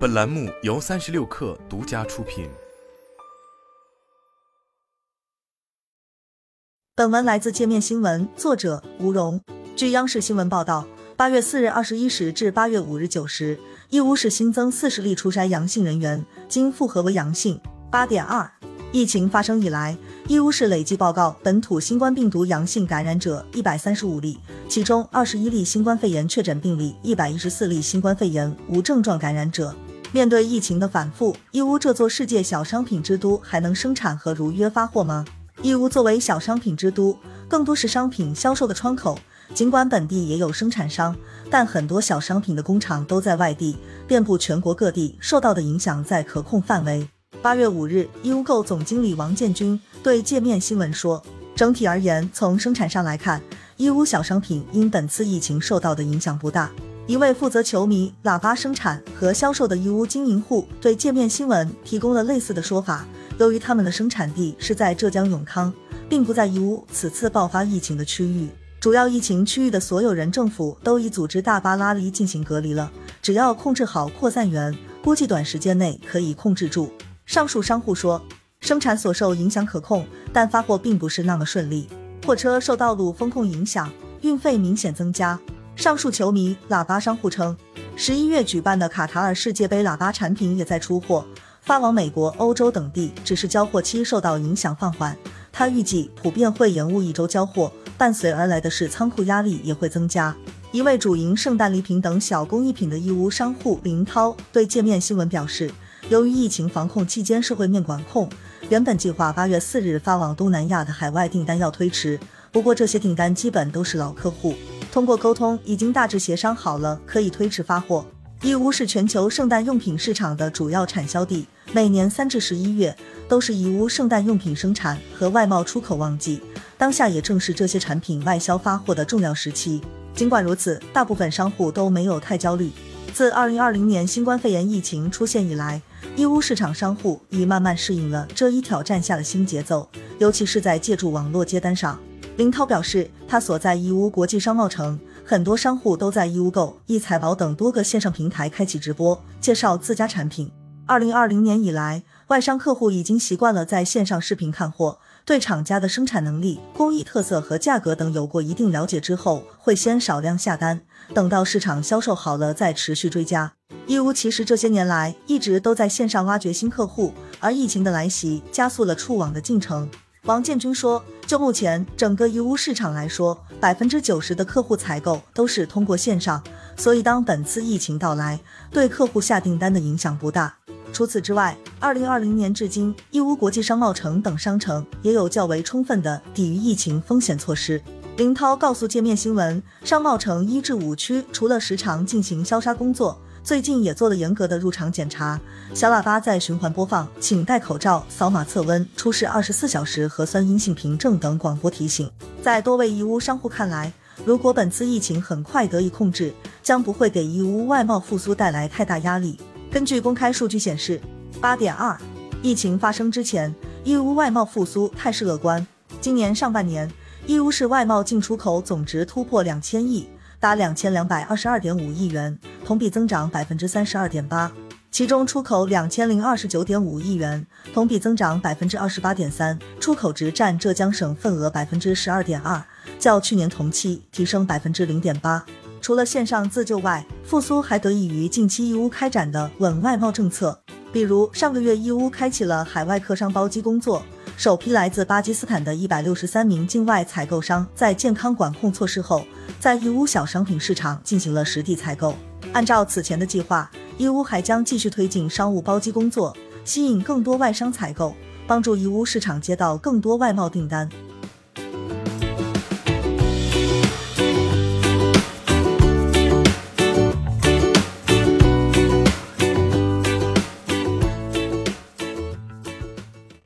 本栏目由三十六氪独家出品。本文来自界面新闻，作者吴荣。据央视新闻报道，八月四日二十一时至八月五日九时，义乌市新增四十例出筛阳性人员，经复核为阳性。八点二，疫情发生以来。义乌市累计报告本土新冠病毒阳性感染者一百三十五例，其中二十一例新冠肺炎确诊病例，一百一十四例新冠肺炎无症状感染者。面对疫情的反复，义乌这座世界小商品之都还能生产和如约发货吗？义乌作为小商品之都，更多是商品销售的窗口。尽管本地也有生产商，但很多小商品的工厂都在外地，遍布全国各地，受到的影响在可控范围。八月五日，义乌购总经理王建军对界面新闻说：“整体而言，从生产上来看，义乌小商品因本次疫情受到的影响不大。”一位负责球迷喇叭生产和销售的义乌经营户对界面新闻提供了类似的说法：“由于他们的生产地是在浙江永康，并不在义乌此次爆发疫情的区域，主要疫情区域的所有人政府都已组织大巴拉离进行隔离了。只要控制好扩散源，估计短时间内可以控制住。”上述商户说，生产所受影响可控，但发货并不是那么顺利。货车受道路封控影响，运费明显增加。上述球迷喇叭商户称，十一月举办的卡塔尔世界杯喇叭产品也在出货，发往美国、欧洲等地，只是交货期受到影响放缓。他预计普遍会延误一周交货，伴随而来的是仓库压力也会增加。一位主营圣诞礼品等小工艺品的义乌商户林涛对界面新闻表示。由于疫情防控期间社会面管控，原本计划八月四日发往东南亚的海外订单要推迟。不过这些订单基本都是老客户，通过沟通已经大致协商好了，可以推迟发货。义乌是全球圣诞用品市场的主要产销地，每年三至十一月都是义乌圣诞用品生产和外贸出口旺季，当下也正是这些产品外销发货的重要时期。尽管如此，大部分商户都没有太焦虑。自二零二零年新冠肺炎疫情出现以来，义乌市场商户已慢慢适应了这一挑战下的新节奏，尤其是在借助网络接单上。林涛表示，他所在义乌国际商贸城，很多商户都在义乌购、易财宝等多个线上平台开启直播，介绍自家产品。二零二零年以来，外商客户已经习惯了在线上视频看货。对厂家的生产能力、工艺特色和价格等有过一定了解之后，会先少量下单，等到市场销售好了再持续追加。义乌其实这些年来一直都在线上挖掘新客户，而疫情的来袭加速了触网的进程。王建军说，就目前整个义乌市场来说，百分之九十的客户采购都是通过线上，所以当本次疫情到来，对客户下订单的影响不大。除此之外，二零二零年至今，义乌国际商贸城等商城也有较为充分的抵御疫情风险措施。林涛告诉界面新闻，商贸城一至五区除了时常进行消杀工作，最近也做了严格的入场检查，小喇叭在循环播放“请戴口罩、扫码测温、出示二十四小时核酸阴性凭证”等广播提醒。在多位义乌商户看来，如果本次疫情很快得以控制，将不会给义乌外贸复苏带来太大压力。根据公开数据显示，八点二，疫情发生之前，义乌外贸复苏态势乐观。今年上半年，义乌市外贸进出口总值突破两千亿，达两千两百二十二点五亿元，同比增长百分之三十二点八。其中出口两千零二十九点五亿元，同比增长百分之二十八点三，出口值占浙江省份额百分之十二点二，较去年同期提升百分之零点八。除了线上自救外，复苏还得益于近期义乌开展的稳外贸政策。比如上个月，义乌开启了海外客商包机工作，首批来自巴基斯坦的一百六十三名境外采购商，在健康管控措施后，在义乌小商品市场进行了实地采购。按照此前的计划，义乌还将继续推进商务包机工作，吸引更多外商采购，帮助义乌市场接到更多外贸订单。